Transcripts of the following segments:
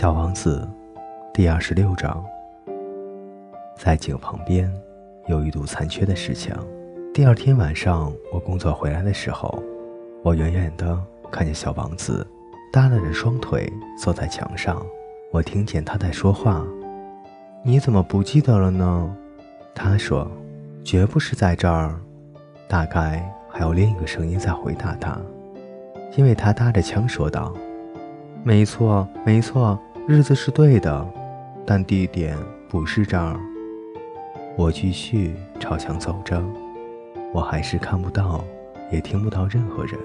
小王子，第二十六章。在井旁边有一堵残缺的石墙。第二天晚上，我工作回来的时候，我远远的看见小王子耷拉着双腿坐在墙上。我听见他在说话：“你怎么不记得了呢？”他说：“绝不是在这儿。”大概还有另一个声音在回答他，因为他搭着枪说道。没错，没错，日子是对的，但地点不是这儿。我继续朝墙走着，我还是看不到，也听不到任何人。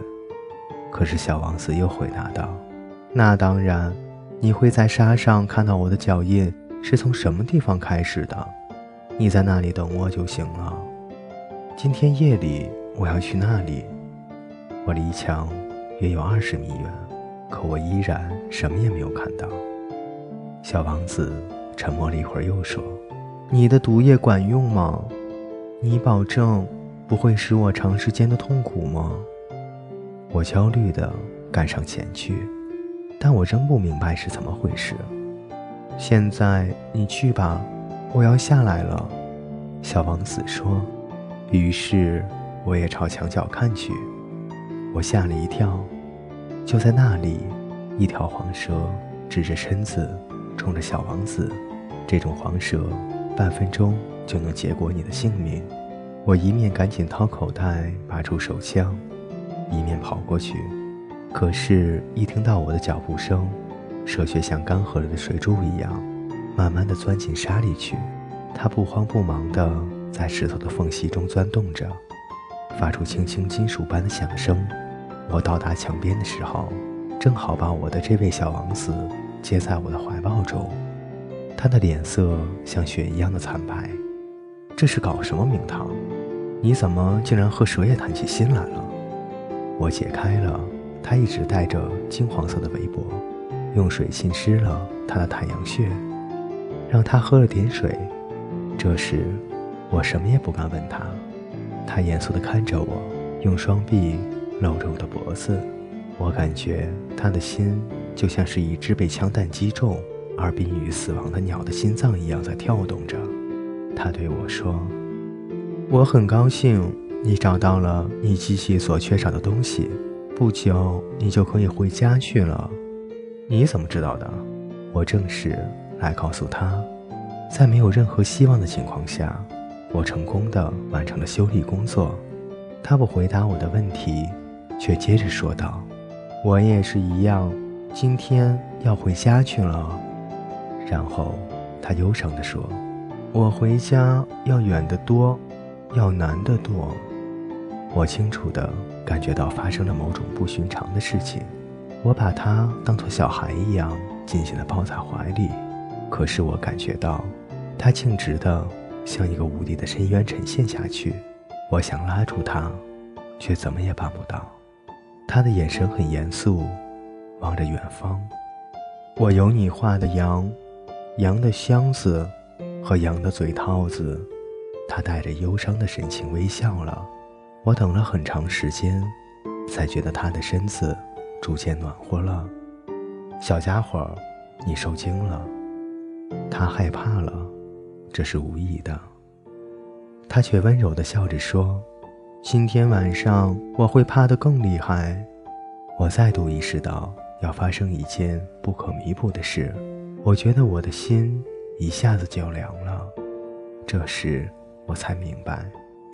可是小王子又回答道：“那当然，你会在沙上看到我的脚印是从什么地方开始的。你在那里等我就行了。今天夜里我要去那里，我离墙约有二十米远。”可我依然什么也没有看到。小王子沉默了一会儿，又说：“你的毒液管用吗？你保证不会使我长时间的痛苦吗？”我焦虑地赶上前去，但我仍不明白是怎么回事。现在你去吧，我要下来了。”小王子说。于是我也朝墙角看去，我吓了一跳。就在那里，一条黄蛇直着身子冲着小王子。这种黄蛇，半分钟就能结果你的性命。我一面赶紧掏口袋拔出手枪，一面跑过去。可是，一听到我的脚步声，蛇却像干涸了的水柱一样，慢慢地钻进沙里去。它不慌不忙地在石头的缝隙中钻动着，发出轻轻金属般的响声。我到达墙边的时候，正好把我的这位小王子接在我的怀抱中。他的脸色像雪一样的惨白。这是搞什么名堂？你怎么竟然和蛇也谈起心来了？我解开了他一直戴着金黄色的围脖，用水浸湿了他的太阳穴，让他喝了点水。这时，我什么也不敢问他。他严肃地看着我，用双臂。搂着我的脖子，我感觉他的心就像是一只被枪弹击中而濒于死亡的鸟的心脏一样在跳动着。他对我说：“我很高兴你找到了你机器所缺少的东西，不久你就可以回家去了。”你怎么知道的？我正是来告诉他，在没有任何希望的情况下，我成功的完成了修理工作。他不回答我的问题。却接着说道：“我也是一样，今天要回家去了。”然后他忧伤地说：“我回家要远得多，要难得多。”我清楚地感觉到发生了某种不寻常的事情。我把他当作小孩一样紧紧地抱在怀里，可是我感觉到他径直地向一个无底的深渊沉陷下去。我想拉住他，却怎么也办不到。他的眼神很严肃，望着远方。我有你画的羊，羊的箱子和羊的嘴套子。他带着忧伤的神情微笑了。我等了很长时间，才觉得他的身子逐渐暖和了。小家伙，你受惊了。他害怕了，这是无意的。他却温柔地笑着说。今天晚上我会怕得更厉害。我再度意识到要发生一件不可弥补的事，我觉得我的心一下子就凉了。这时我才明白，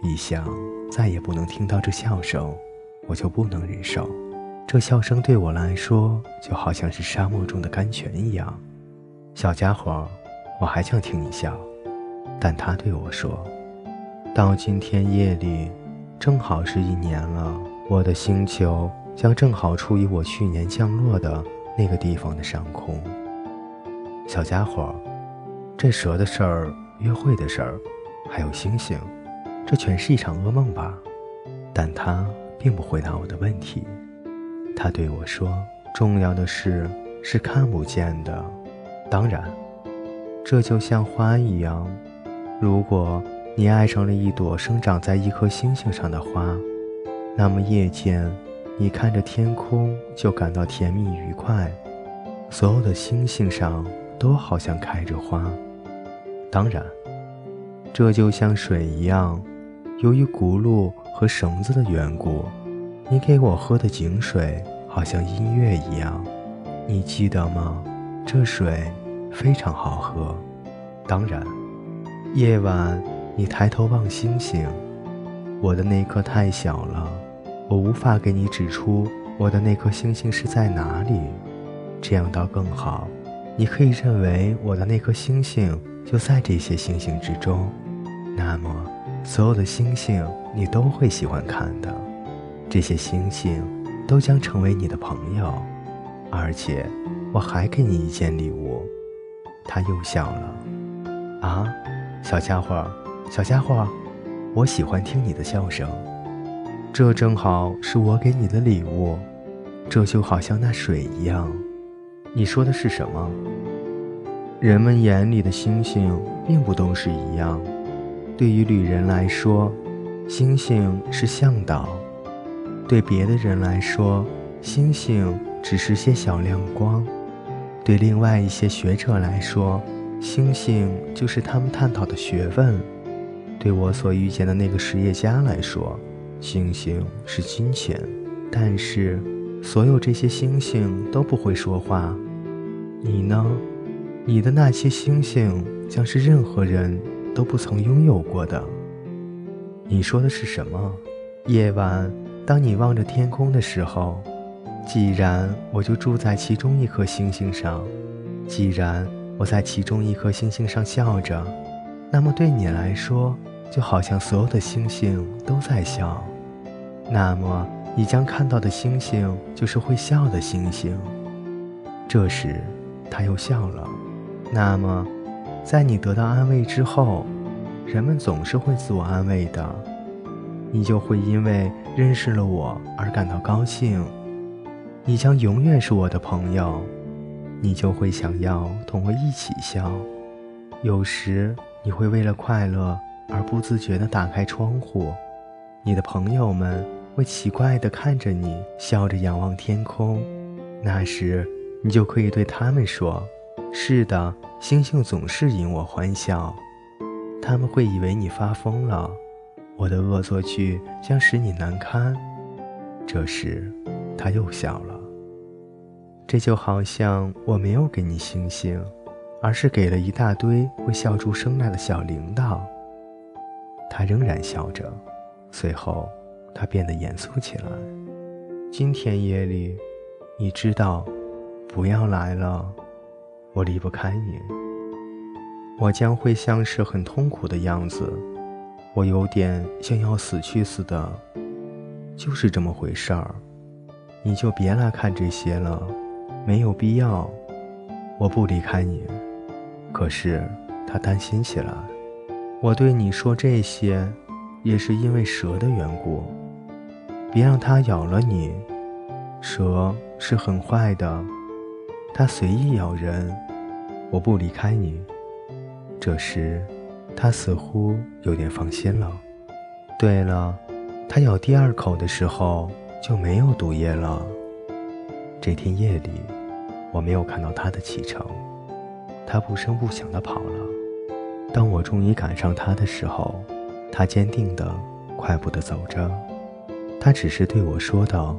一想再也不能听到这笑声，我就不能忍受。这笑声对我来说就好像是沙漠中的甘泉一样。小家伙，我还想听你笑。但他对我说：“到今天夜里。”正好是一年了，我的星球将正好处于我去年降落的那个地方的上空。小家伙，这蛇的事儿、约会的事儿，还有星星，这全是一场噩梦吧？但他并不回答我的问题。他对我说：“重要的事是看不见的。当然，这就像花一样，如果……”你爱上了一朵生长在一颗星星上的花，那么夜间，你看着天空就感到甜蜜愉快；所有的星星上都好像开着花。当然，这就像水一样，由于轱辘和绳子的缘故，你给我喝的井水好像音乐一样。你记得吗？这水非常好喝。当然，夜晚你抬头望星星，我的那颗太小了，我无法给你指出我的那颗星星是在哪里。这样倒更好，你可以认为我的那颗星星就在这些星星之中。那么，所有的星星你都会喜欢看的，这些星星都将成为你的朋友，而且我还给你一件礼物。他又笑了。啊，小家伙，小家伙，我喜欢听你的笑声。这正好是我给你的礼物，这就好像那水一样。你说的是什么？人们眼里的星星并不都是一样。对于旅人来说，星星是向导；对别的人来说，星星只是些小亮光；对另外一些学者来说，星星就是他们探讨的学问；对我所遇见的那个实业家来说，星星是金钱。但是。所有这些星星都不会说话，你呢？你的那些星星将是任何人都不曾拥有过的。你说的是什么？夜晚，当你望着天空的时候，既然我就住在其中一颗星星上，既然我在其中一颗星星上笑着，那么对你来说，就好像所有的星星都在笑。那么。你将看到的星星就是会笑的星星。这时，他又笑了。那么，在你得到安慰之后，人们总是会自我安慰的。你就会因为认识了我而感到高兴。你将永远是我的朋友。你就会想要同我一起笑。有时，你会为了快乐而不自觉地打开窗户。你的朋友们。会奇怪地看着你，笑着仰望天空。那时，你就可以对他们说：“是的，星星总是引我欢笑。”他们会以为你发疯了，我的恶作剧将使你难堪。这时，他又笑了。这就好像我没有给你星星，而是给了一大堆会笑出声来的小铃铛。他仍然笑着，随后。他变得严肃起来。今天夜里，你知道，不要来了，我离不开你。我将会像是很痛苦的样子，我有点像要死去似的，就是这么回事儿。你就别来看这些了，没有必要。我不离开你。可是他担心起来。我对你说这些，也是因为蛇的缘故。别让它咬了你，蛇是很坏的，它随意咬人。我不离开你。这时，它似乎有点放心了。对了，它咬第二口的时候就没有毒液了。这天夜里，我没有看到它的启程，它不声不响地跑了。当我终于赶上他的时候，他坚定的、快步的走着。他只是对我说道：“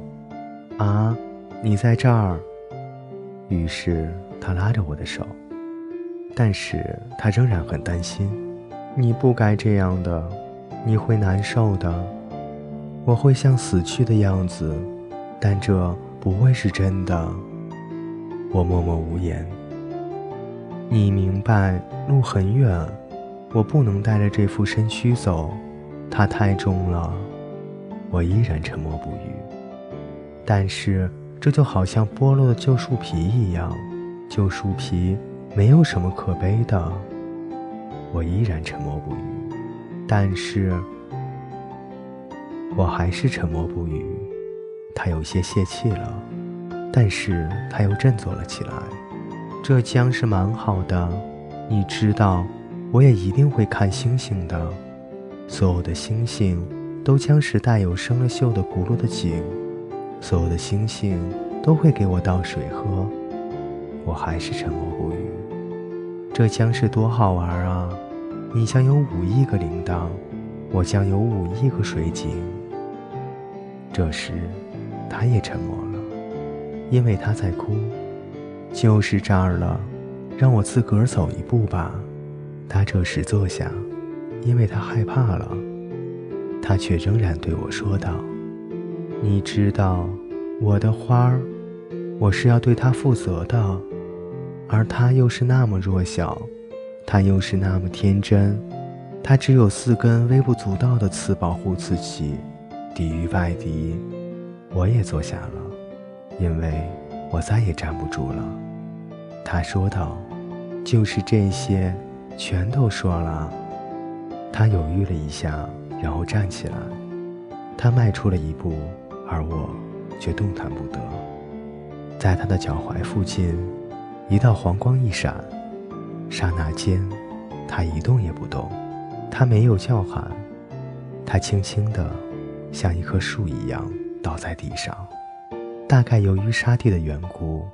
啊，你在这儿。”于是他拉着我的手，但是他仍然很担心。你不该这样的，你会难受的。我会像死去的样子，但这不会是真的。我默默无言。你明白，路很远，我不能带着这副身躯走，它太重了。我依然沉默不语，但是这就好像剥落的旧树皮一样，旧树皮没有什么可悲的。我依然沉默不语，但是我还是沉默不语。他有些泄气了，但是他又振作了起来。这将是蛮好的，你知道，我也一定会看星星的，所有的星星。都将是带有生了锈的轱辘的井，所有的星星都会给我倒水喝。我还是沉默不语。这将是多好玩啊！你将有五亿个铃铛，我将有五亿个水井。这时，他也沉默了，因为他在哭。就是这儿了，让我自个儿走一步吧。他这时坐下，因为他害怕了。他却仍然对我说道：“你知道，我的花儿，我是要对它负责的。而它又是那么弱小，它又是那么天真，它只有四根微不足道的刺保护自己，抵御外敌。”我也坐下了，因为我再也站不住了。他说道：“就是这些，全都说了。”他犹豫了一下，然后站起来。他迈出了一步，而我却动弹不得。在他的脚踝附近，一道黄光一闪，刹那间，他一动也不动。他没有叫喊，他轻轻的，像一棵树一样。倒在地上，大概由于沙地的缘故，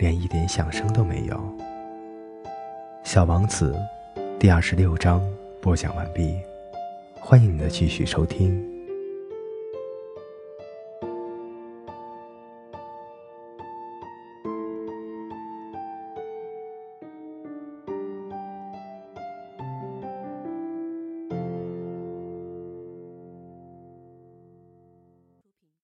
连一点响声都没有。小王子，第二十六章播讲完毕，欢迎你的继续收听。